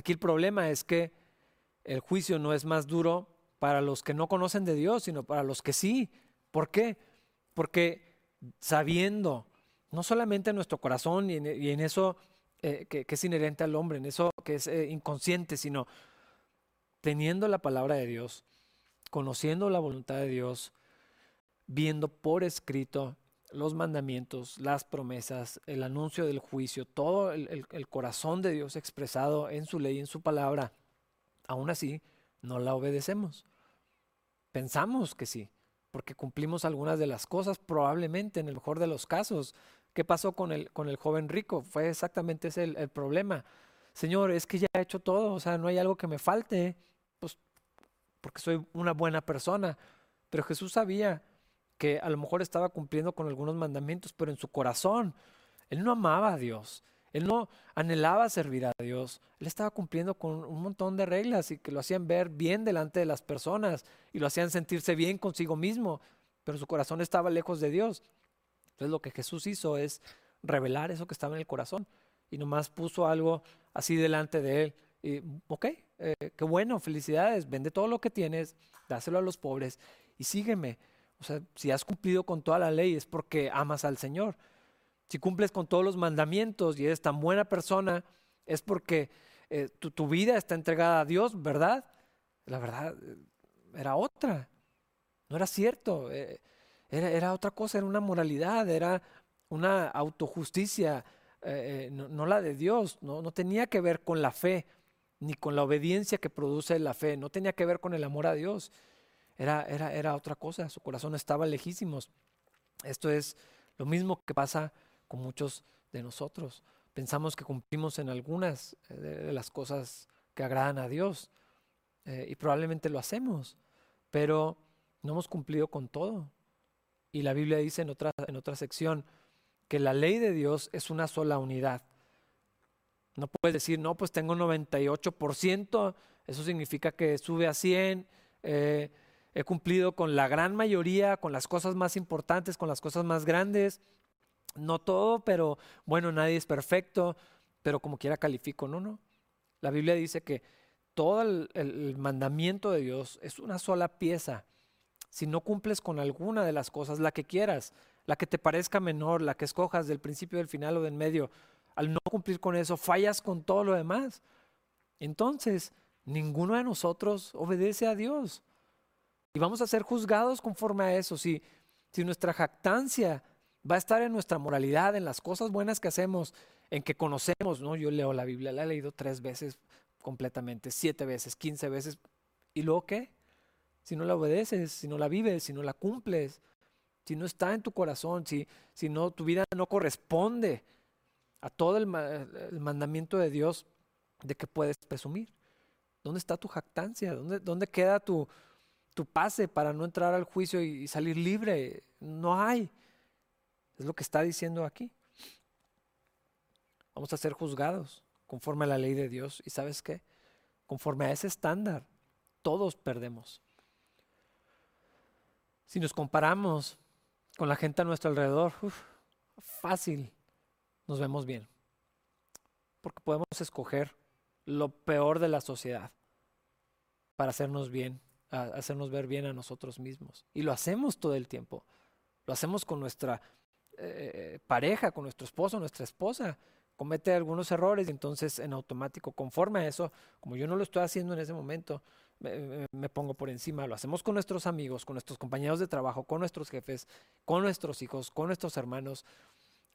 Aquí el problema es que el juicio no es más duro para los que no conocen de Dios, sino para los que sí. ¿Por qué? Porque sabiendo, no solamente en nuestro corazón y en, eso eh, que, es inherente al hombre, en eso que es eh, inconsciente, sino teniendo la palabra de Dios, conociendo la voluntad de Dios, viendo por escrito los mandamientos, las promesas, el anuncio del juicio, todo el, corazón de Dios expresado en su ley, en su palabra, aún así no la obedecemos. Pensamos que sí, porque cumplimos algunas de las cosas, probablemente en el mejor de los casos. ¿Qué pasó con el, con el joven rico? Fue exactamente ese el, el problema. Señor, es que ya he hecho todo, o sea, no hay algo que me falte, pues porque soy una buena persona. Pero Jesús sabía que a lo mejor estaba cumpliendo con algunos mandamientos, pero en su corazón él no amaba a Dios, él no anhelaba servir a Dios, él estaba cumpliendo con un montón de reglas y que lo hacían ver bien delante de las personas y lo hacían sentirse bien consigo mismo, pero su corazón estaba lejos de Dios. Entonces lo que Jesús hizo es revelar eso que estaba en el corazón y nomás puso algo así delante de él. Y, ok, eh, qué bueno, felicidades, vende todo lo que tienes, dáselo a los pobres y sígueme. O sea, si has cumplido con toda la ley es porque amas al Señor. Si cumples con todos los mandamientos y eres tan buena persona, es porque eh, tu, vida está entregada a Dios, ¿verdad? La verdad eh, era otra. No era cierto. Eh, era, otra cosa, era una moralidad, era una autojusticia, no, la de Dios. No, no tenía que ver con la fe, ni con la obediencia que produce la fe. No tenía que ver con el amor a Dios era, era, era otra cosa, su corazón estaba lejísimos. Esto es lo mismo que pasa con muchos de nosotros. Pensamos que cumplimos en algunas eh, de las cosas que agradan a Dios eh, y probablemente lo hacemos, pero no hemos cumplido con todo. Y la Biblia dice en otra, en otra sección que la ley de Dios es una sola unidad. No puedes decir, no, pues tengo 98%, eso significa que sube a 100, eh, he cumplido con la gran mayoría, con las cosas más importantes, con las cosas más grandes. No todo, pero bueno, nadie es perfecto, pero como quiera califico, no, no. La Biblia dice que todo el, mandamiento de Dios es una sola pieza si no cumples con alguna de las cosas, la que quieras, la que te parezca menor, la que escojas del principio, del final o del medio, al no cumplir con eso, fallas con todo lo demás. Entonces, ninguno de nosotros obedece a Dios. Y vamos a ser juzgados conforme a eso. Si, si nuestra jactancia va a estar en nuestra moralidad, en las cosas buenas que hacemos, en que conocemos, ¿no? Yo leo la Biblia, la he leído tres veces completamente, siete veces, quince veces. ¿Y luego qué? Si no la obedeces, si no la vives, si no la cumples, si no está en tu corazón, si, si no, tu vida no corresponde a todo el, mandamiento de Dios de que puedes presumir. ¿Dónde está tu jactancia? ¿Dónde, dónde queda tu, pase para no entrar al juicio y salir libre? No hay. Es lo que está diciendo aquí. Vamos a ser juzgados conforme a la ley de Dios. ¿Y sabes qué? Conforme a ese estándar, todos perdemos. Si nos comparamos con la gente a nuestro alrededor, fácil, nos vemos bien. Porque podemos escoger lo peor de la sociedad para hacernos bien, hacernos ver bien a nosotros mismos. Y lo hacemos todo el tiempo. Lo hacemos con nuestra eh, pareja, con nuestro esposo, nuestra esposa comete algunos errores y entonces en automático, conforme a eso, como yo no lo estoy haciendo en ese momento, me, pongo por encima. Lo hacemos con nuestros amigos, con nuestros compañeros de trabajo, con nuestros jefes, con nuestros hijos, con nuestros hermanos,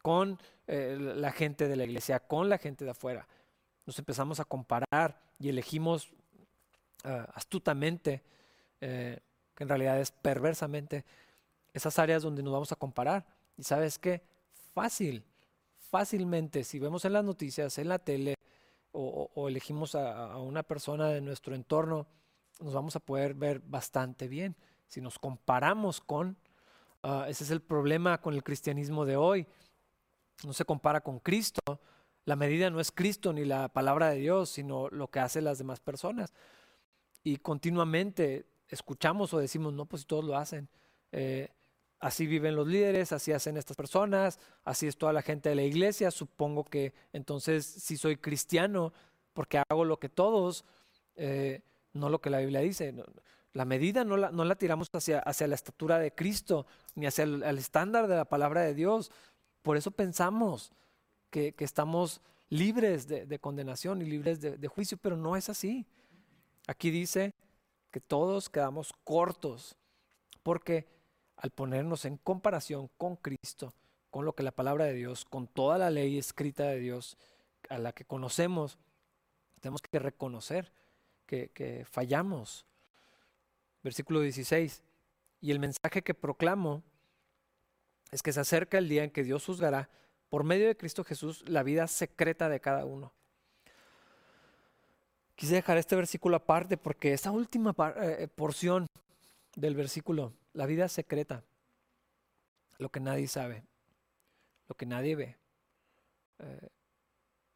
con eh, la gente de la iglesia, con la gente de afuera. Nos empezamos a comparar y elegimos ah, astutamente, eh, que en realidad es perversamente, esas áreas donde nos vamos a comparar. Y sabes qué? Fácil fácilmente, si vemos en las noticias, en la tele, o, elegimos a, una persona de nuestro entorno, nos vamos a poder ver bastante bien. Si nos comparamos con, ah, ese es el problema con el cristianismo de hoy, no se compara con Cristo, la medida no es Cristo ni la palabra de Dios, sino lo que hacen las demás personas. Y continuamente escuchamos o decimos, no, pues todos lo hacen. Eh, así viven los líderes, así hacen estas personas, así es toda la gente de la iglesia. Supongo que entonces si soy cristiano, porque hago lo que todos, eh, no lo que la Biblia dice. La medida no la, no la tiramos hacia, hacia, la estatura de Cristo, ni hacia el, estándar de la palabra de Dios. Por eso pensamos que, estamos libres de, condenación y libres de juicio, pero no es así. Aquí dice que todos quedamos cortos, porque al ponernos en comparación con Cristo, con lo que la palabra de Dios, con toda la ley escrita de Dios a la que conocemos, tenemos que reconocer que, fallamos. Versículo 16. Y el mensaje que proclamo es que se acerca el día en que Dios juzgará por medio de Cristo Jesús la vida secreta de cada uno. Quise dejar este versículo aparte porque esa última eh, porción del versículo la vida secreta, lo que nadie sabe, lo que nadie ve, eh,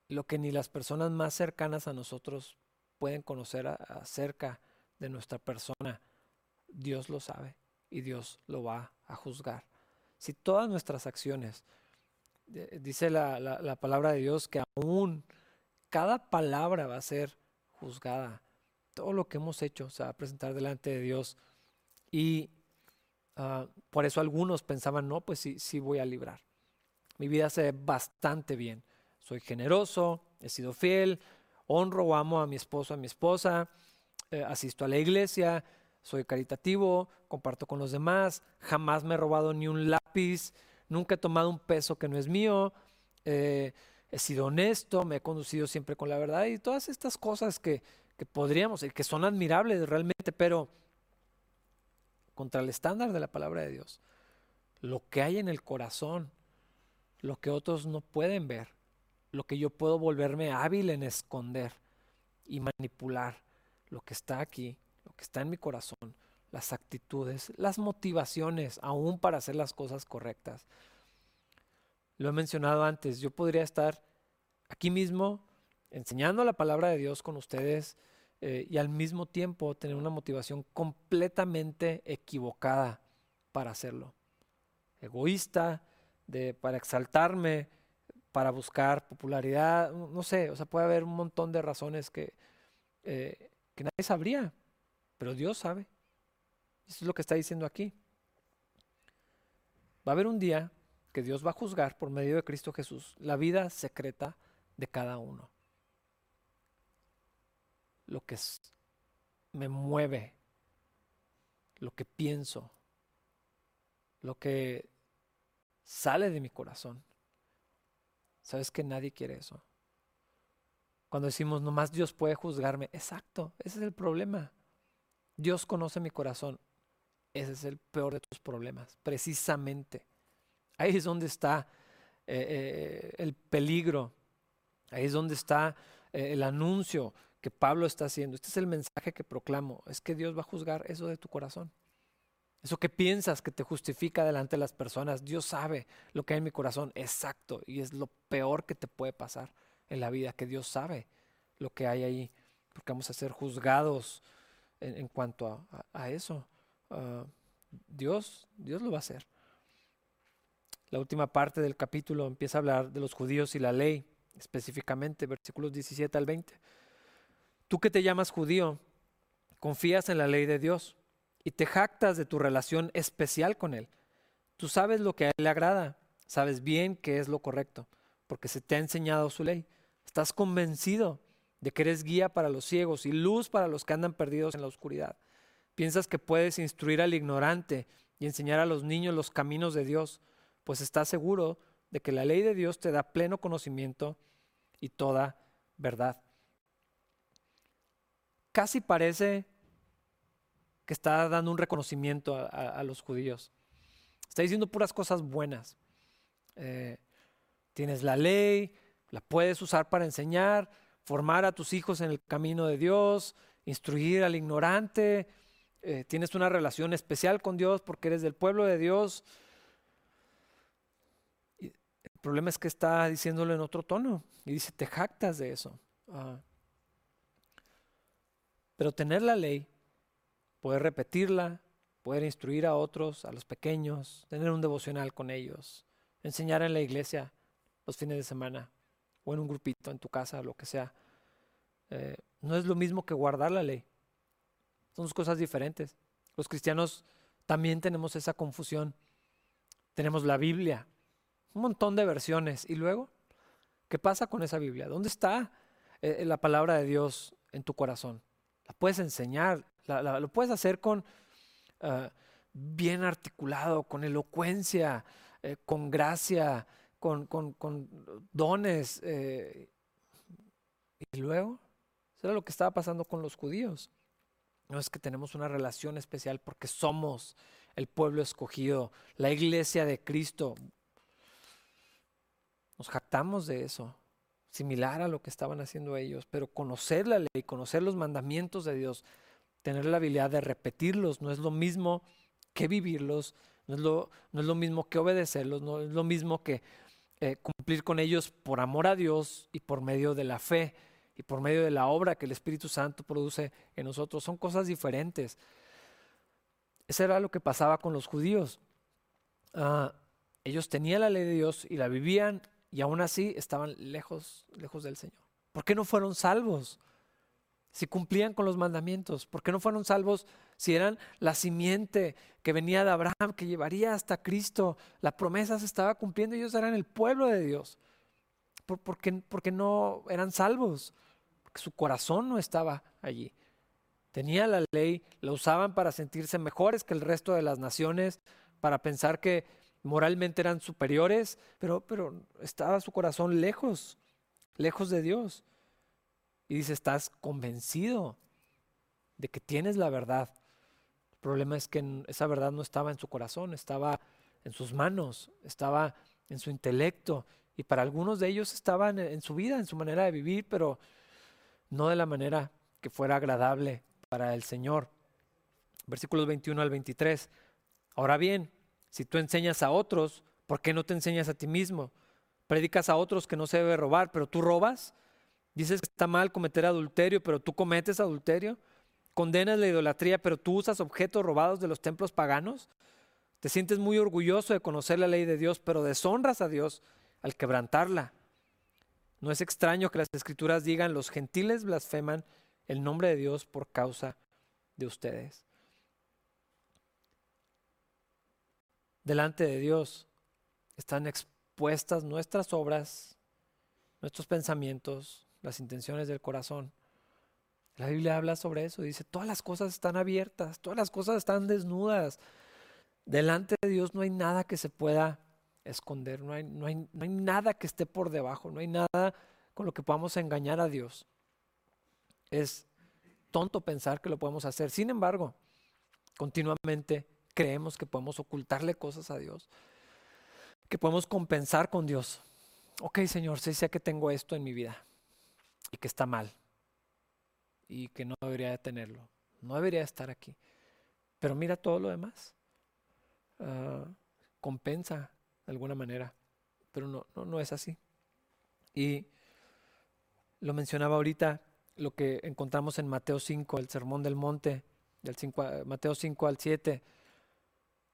lo que ni las personas más cercanas a nosotros pueden conocer acerca de nuestra persona, Dios lo sabe y Dios lo va a juzgar. Si todas nuestras acciones, dice la, la palabra de Dios que aún cada palabra va a ser juzgada, todo lo que hemos hecho se va a presentar delante de Dios y Ah, por eso algunos pensaban, no, pues sí, sí voy a librar. Mi vida se ve bastante bien. Soy generoso, he sido fiel, honro o amo a mi esposo, a mi esposa, eh, asisto a la iglesia, soy caritativo, comparto con los demás, jamás me he robado ni un lápiz, nunca he tomado un peso que no es mío, eh, he sido honesto, me he conducido siempre con la verdad y todas estas cosas que, que podríamos, que son admirables realmente, pero contra el estándar de la palabra de Dios. Lo que hay en el corazón, lo que otros no pueden ver, lo que yo puedo volverme hábil en esconder y manipular, lo que está aquí, lo que está en mi corazón, las actitudes, las motivaciones, aún para hacer las cosas correctas. Lo he mencionado antes, yo podría estar aquí mismo enseñando la palabra de Dios con ustedes, eh, y al mismo tiempo tener una motivación completamente equivocada para hacerlo. Egoísta, para exaltarme, para buscar popularidad, no sé, o sea, puede haber un montón de razones que, eh, que nadie sabría, pero Dios sabe. Eso es lo que está diciendo aquí. Va a haber un día que Dios va a juzgar por medio de Cristo Jesús la vida secreta de cada uno. Lo que me mueve, lo que pienso, lo que sale de mi corazón. ¿Sabes que nadie quiere eso? Cuando decimos, nomás Dios puede juzgarme. Exacto, ese es el problema. Dios conoce mi corazón. Ese es el peor de tus problemas, precisamente. Ahí es donde está eh, eh, el peligro. Ahí es donde está eh, el anuncio que Pablo está haciendo. Este es el mensaje que proclamo. Es que Dios va a juzgar eso de tu corazón. Eso que piensas que te justifica delante de las personas. Dios sabe lo que hay en mi corazón. Exacto. Y es lo peor que te puede pasar en la vida, que Dios sabe lo que hay ahí. Porque vamos a ser juzgados en, cuanto a, eso. Ah, Dios, Dios lo va a hacer. La última parte del capítulo empieza a hablar de los judíos y la ley, específicamente versículos 17 al 20. Tú que te llamas judío, confías en la ley de Dios y te jactas de tu relación especial con Él. Tú sabes lo que a Él le agrada, sabes bien que es lo correcto, porque se te ha enseñado su ley. Estás convencido de que eres guía para los ciegos y luz para los que andan perdidos en la oscuridad. Piensas que puedes instruir al ignorante y enseñar a los niños los caminos de Dios pues estás seguro de que la ley de Dios te da pleno conocimiento y toda verdad. Casi parece que está dando un reconocimiento a, los judíos. Está diciendo puras cosas buenas. Eh, tienes la ley, la puedes usar para enseñar, formar a tus hijos en el camino de Dios, instruir al ignorante, eh, tienes una relación especial con Dios porque eres del pueblo de Dios, el problema es que está diciéndolo en otro tono y dice, te jactas de eso. Ah. Pero tener la ley, poder repetirla, poder instruir a otros, a los pequeños, tener un devocional con ellos, enseñar en la iglesia los fines de semana o en un grupito, en tu casa, lo que sea, eh, no es lo mismo que guardar la ley. Son dos cosas diferentes. Los cristianos también tenemos esa confusión. Tenemos la Biblia, un montón de versiones. ¿Y luego? ¿Qué pasa con esa Biblia? ¿Dónde está eh, la palabra de Dios en tu corazón? La puedes enseñar, lo puedes hacer con ah, bien articulado, con elocuencia, eh, con gracia, con, dones. Eh, y luego, eso era lo que estaba pasando con los judíos. No es que tenemos una relación especial porque somos el pueblo escogido, la iglesia de Cristo. Nos jactamos de eso, similar a lo que estaban haciendo ellos, pero conocer la ley, conocer los mandamientos de Dios, tener la habilidad de repetirlos, no es lo mismo que vivirlos, no es lo, no es lo mismo que obedecerlos, no es lo mismo que eh, cumplir con ellos por amor a Dios y por medio de la fe y por medio de la obra que el Espíritu Santo produce en nosotros. Son cosas diferentes. Eso era lo que pasaba con los judíos. Ah, ellos tenían la ley de Dios y la vivían y aún así estaban lejos, lejos del Señor. ¿Por qué no fueron salvos? Si cumplían con los mandamientos, ¿por qué no fueron salvos si eran la simiente que venía de Abraham, que llevaría hasta Cristo? La promesa se estaba cumpliendo, ellos eran el pueblo de Dios. ¿Por, qué, no eran salvos? Porque su corazón no estaba allí. Tenía la ley, la usaban para sentirse mejores que el resto de las naciones, para pensar que moralmente eran superiores, pero, pero estaba su corazón lejos, lejos de Dios. Y dice, estás convencido de que tienes la verdad. El problema es que esa verdad no estaba en su corazón, estaba en sus manos, estaba en su intelecto. Y para algunos de ellos estaba en, en su vida, en su manera de vivir, pero no de la manera que fuera agradable para el Señor. Versículos 21 al 23. Ahora bien, si tú enseñas a otros, ¿por qué no te enseñas a ti mismo? Predicas a otros que no se debe robar, pero tú robas. Dices que está mal cometer adulterio, pero tú cometes adulterio. Condenas la idolatría, pero tú usas objetos robados de los templos paganos. Te sientes muy orgulloso de conocer la ley de Dios, pero deshonras a Dios al quebrantarla. No es extraño que las escrituras digan, los gentiles blasfeman el nombre de Dios por causa de ustedes. Delante de Dios están expuestas nuestras obras, nuestros pensamientos, las intenciones del corazón. La Biblia habla sobre eso, dice, todas las cosas están abiertas, todas las cosas están desnudas. Delante de Dios no hay nada que se pueda esconder, no hay, no hay, no hay nada que esté por debajo, no hay nada con lo que podamos engañar a Dios. Es tonto pensar que lo podemos hacer. Sin embargo, continuamente creemos que podemos ocultarle cosas a Dios, que podemos compensar con Dios. Ok, Señor, sí sé que tengo esto en mi vida y que está mal y que no debería de tenerlo, no debería estar aquí. Pero mira todo lo demás. Ah, compensa de alguna manera, pero no, no, no es así. Y lo mencionaba ahorita, lo que encontramos en Mateo 5, el Sermón del Monte, del 5, Mateo 5 al 7,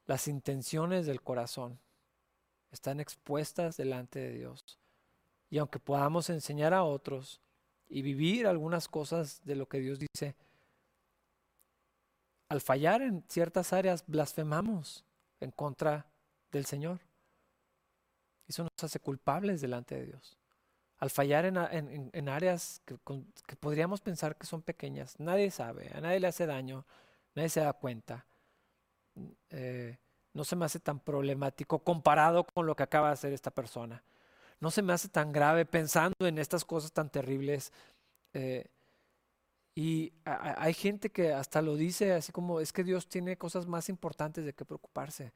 las intenciones del corazón están expuestas delante de Dios. Y aunque podamos enseñar a otros y vivir algunas cosas de lo que Dios dice, al fallar en ciertas áreas blasfemamos en contra del Señor. Eso nos hace culpables delante de Dios. Al fallar en, áreas que, podríamos pensar que son pequeñas, nadie sabe, a nadie le hace daño, nadie se da cuenta. Eh, no se me hace tan problemático comparado con lo que acaba de hacer esta persona. No se me hace tan grave pensando en estas cosas tan terribles. Eh, y hay gente que hasta lo dice así como, es que Dios tiene cosas más importantes de que preocuparse.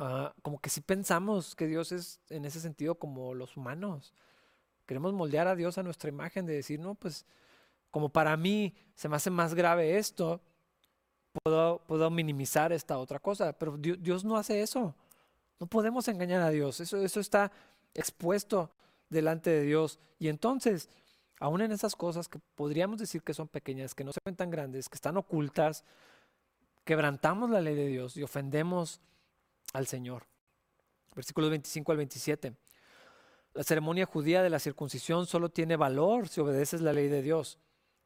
Ah, como que si pensamos que Dios es en ese sentido como los humanos. Queremos moldear a Dios a nuestra imagen de decir, no, pues como para mí se me hace más grave esto, puedo, puedo minimizar esta otra cosa. Pero Dios, no hace eso. No podemos engañar a Dios. Eso, eso está expuesto delante de Dios. Y entonces, aún en esas cosas que podríamos decir que son pequeñas, que no se ven tan grandes, que están ocultas, quebrantamos la ley de Dios y ofendemos al Señor. Versículos 25 al 27. La ceremonia judía de la circuncisión solo tiene valor si obedeces la ley de Dios.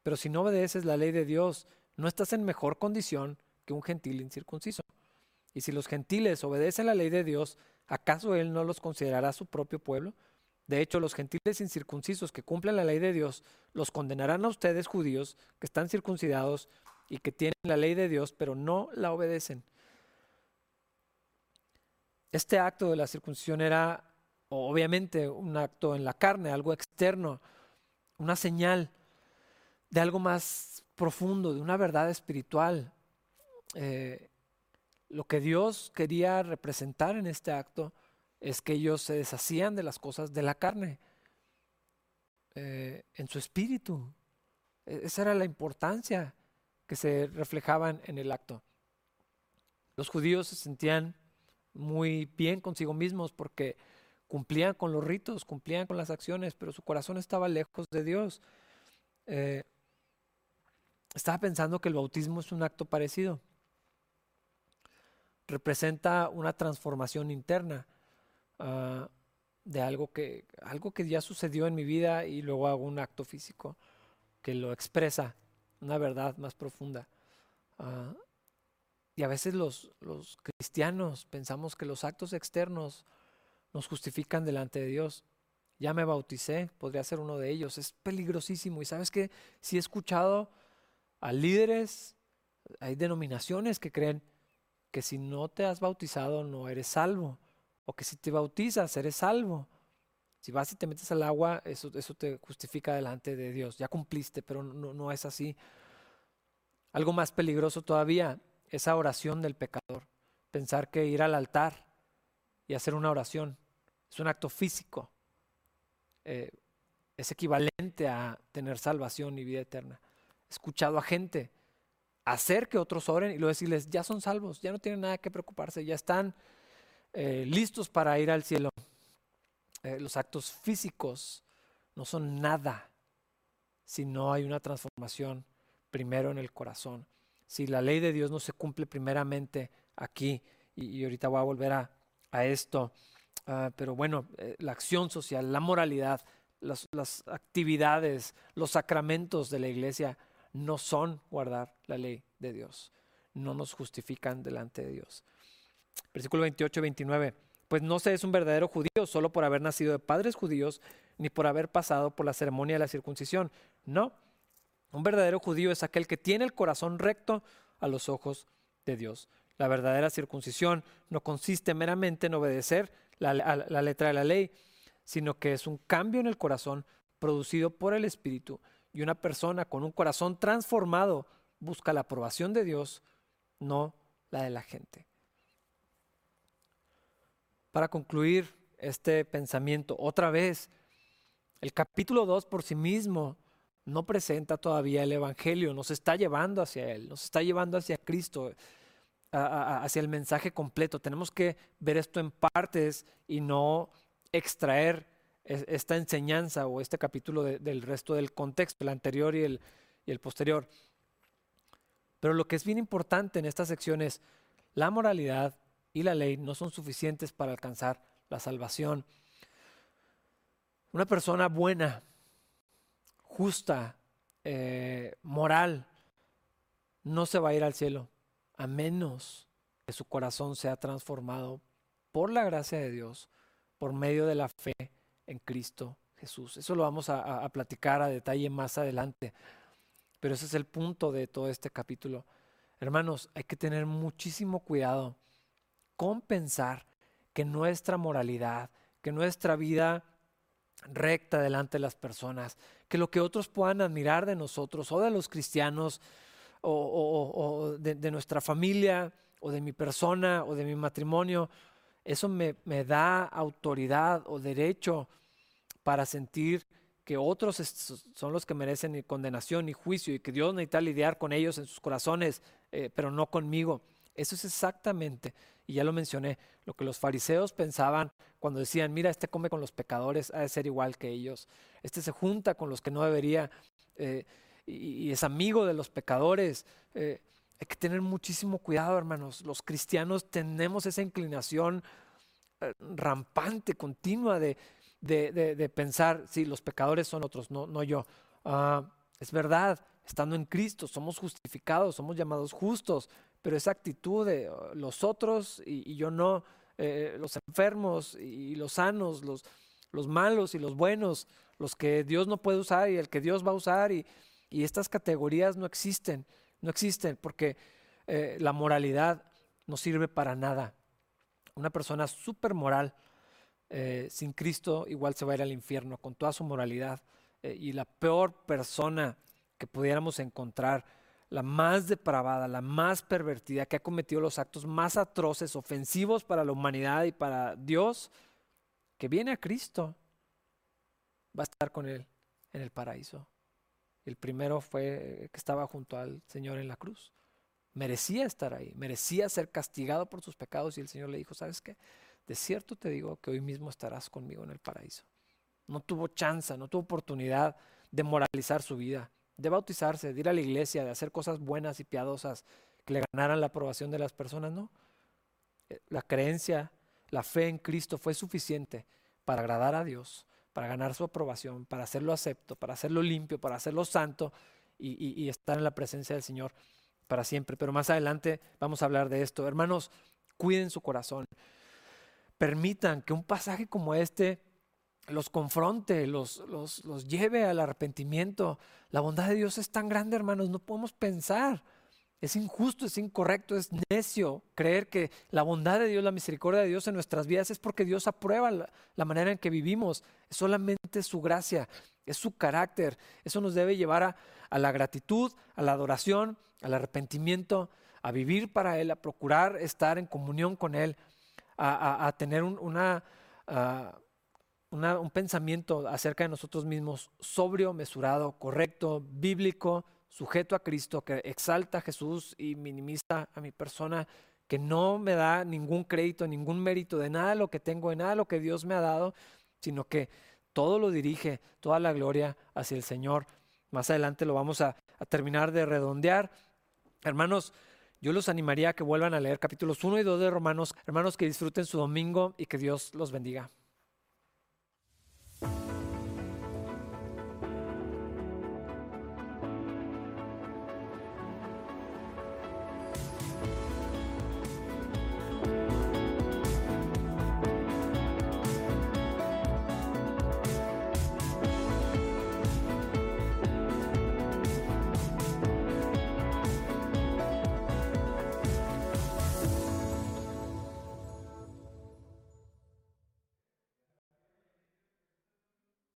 Pero si no obedeces la ley de Dios, no estás en mejor condición que un gentil incircunciso. Y si los gentiles obedecen la ley de Dios, ¿acaso Él no los considerará su propio pueblo? De hecho, los gentiles incircuncisos que cumplen la ley de Dios los condenarán a ustedes judíos que están circuncidados y que tienen la ley de Dios, pero no la obedecen. Este acto de la circuncisión era obviamente un acto en la carne, algo externo, una señal de algo más profundo, de una verdad espiritual. Eh, lo que Dios quería representar en este acto es que ellos se deshacían de las cosas de la carne, eh, en su espíritu. E-, esa era la importancia que se reflejaban en el acto. Los judíos se sentían muy bien consigo mismos porque cumplían con los ritos, cumplían con las acciones, pero su corazón estaba lejos de Dios. Eh, estaba pensando que el bautismo es un acto parecido. Representa una transformación interna ah, de algo que, algo que ya sucedió en mi vida y luego hago un acto físico que lo expresa, una verdad más profunda. Ah, y a veces los, los cristianos pensamos que los actos externos nos justifican delante de Dios. Ya me bauticé, podría ser uno de ellos. Es peligrosísimo. Y sabes que si he escuchado a líderes, hay denominaciones que creen que si no te has bautizado no eres salvo. O que si te bautizas eres salvo. Si vas y te metes al agua, eso, eso te justifica delante de Dios. Ya cumpliste, pero no, no es así. Algo más peligroso todavía, esa oración del pecador. Pensar que ir al altar y hacer una oración es un acto físico. Eh, es equivalente a tener salvación y vida eterna. Escuchado a gente hacer que otros oren y luego decirles, ya son salvos, ya no tienen nada que preocuparse, ya están eh, listos para ir al cielo. Eh, los actos físicos no son nada si no hay una transformación primero en el corazón si la ley de Dios no se cumple primeramente aquí, y, ahorita voy a volver a, esto, ah, pero bueno, eh, la acción social, la moralidad, las actividades, los sacramentos de la iglesia no son guardar la ley de Dios, no nos justifican delante de Dios. Versículo 28 y 29. Pues no se es un verdadero judío solo por haber nacido de padres judíos, ni por haber pasado por la ceremonia de la circuncisión. No, un verdadero judío es aquel que tiene el corazón recto a los ojos de Dios. La verdadera circuncisión no consiste meramente en obedecer la, la, letra de la ley, sino que es un cambio en el corazón producido por el Espíritu. Y una persona con un corazón transformado busca la aprobación de Dios, no la de la gente. Para concluir este pensamiento, otra vez, el capítulo 2 por sí mismo no presenta todavía el Evangelio, nos está llevando hacia Él, nos está llevando hacia Cristo, hacia el mensaje completo. Tenemos que ver esto en partes y no extraer esta enseñanza o este capítulo del resto del contexto, el anterior y el, y el posterior. Pero lo que es bien importante en esta sección es la moralidad y la ley no son suficientes para alcanzar la salvación. Una persona buena, justa, eh, moral, no se va a ir al cielo a menos que su corazón sea transformado por la gracia de Dios, por medio de la fe en Cristo Jesús. Eso lo vamos a, platicar a detalle más adelante, pero ese es el punto de todo este capítulo. Hermanos, hay que tener muchísimo cuidado con pensar que nuestra moralidad, que nuestra vida recta delante de las personas, que lo que otros puedan admirar de nosotros o de los cristianos o, de, nuestra familia o de mi persona o de mi matrimonio, eso me, me da autoridad o derecho para sentir que otros son los que merecen condenación y juicio y que Dios necesita lidiar con ellos en sus corazones, eh, pero no conmigo. Eso es exactamente, y ya lo mencioné, lo que los fariseos pensaban cuando decían, mira, este come con los pecadores, ha de ser igual que ellos, este se junta con los que no debería eh, y, es amigo de los pecadores. Eh, hay que tener muchísimo cuidado, hermanos. Los cristianos tenemos esa inclinación rampante, continua de, de, pensar, sí, los pecadores son otros, no, no yo. Ah, es verdad, estando en Cristo somos justificados, somos llamados justos, pero esa actitud de oh, los otros y, yo no, eh, los enfermos y los sanos, los, los malos y los buenos, los que Dios no puede usar y el que Dios va a usar y, estas categorías no existen, no existen porque eh, la moralidad no sirve para nada. Una persona súper moral eh, sin Cristo igual se va a ir al infierno con toda su moralidad y la peor persona que pudiéramos encontrar la más depravada, la más pervertida, que ha cometido los actos más atroces, ofensivos para la humanidad y para Dios, que viene a Cristo, va a estar con Él en el paraíso. El primero fue que estaba junto al Señor en la cruz. Merecía estar ahí, merecía ser castigado por sus pecados y el Señor le dijo, ¿sabes qué? De cierto te digo que hoy mismo estarás conmigo en el paraíso. No tuvo chance, no tuvo oportunidad de moralizar su vida de bautizarse, de ir a la iglesia, de hacer cosas buenas y piadosas que le ganaran la aprobación de las personas, no. Eh, la creencia, la fe en Cristo fue suficiente para agradar a Dios, para ganar su aprobación, para hacerlo acepto, para hacerlo limpio, para hacerlo santo y, estar en la presencia del Señor para siempre. Pero más adelante vamos a hablar de esto. Hermanos, cuiden su corazón. Permitan que un pasaje como este los confronte, los, los, los, lleve al arrepentimiento. La bondad de Dios es tan grande, hermanos, no podemos pensar. Es injusto, es incorrecto, es necio creer que la bondad de Dios, la misericordia de Dios en nuestras vidas es porque Dios aprueba la, manera en que vivimos. Es solamente su gracia, es su carácter. Eso nos debe llevar a, a la gratitud, a la adoración, al arrepentimiento, a vivir para Él, a procurar estar en comunión con Él, a, tener un pensamiento acerca de nosotros mismos sobrio, mesurado, correcto, bíblico, sujeto a Cristo, que exalta a Jesús y minimiza a mi persona, que no me da ningún crédito, ningún mérito de nada de lo que tengo, de nada de lo que Dios me ha dado, sino que todo lo dirige, toda la gloria hacia el Señor. Más adelante lo vamos a terminar de redondear. Hermanos, yo los animaría a que vuelvan a leer capítulos 1 y 2 de Romanos. Hermanos, que disfruten su domingo y que Dios los bendiga.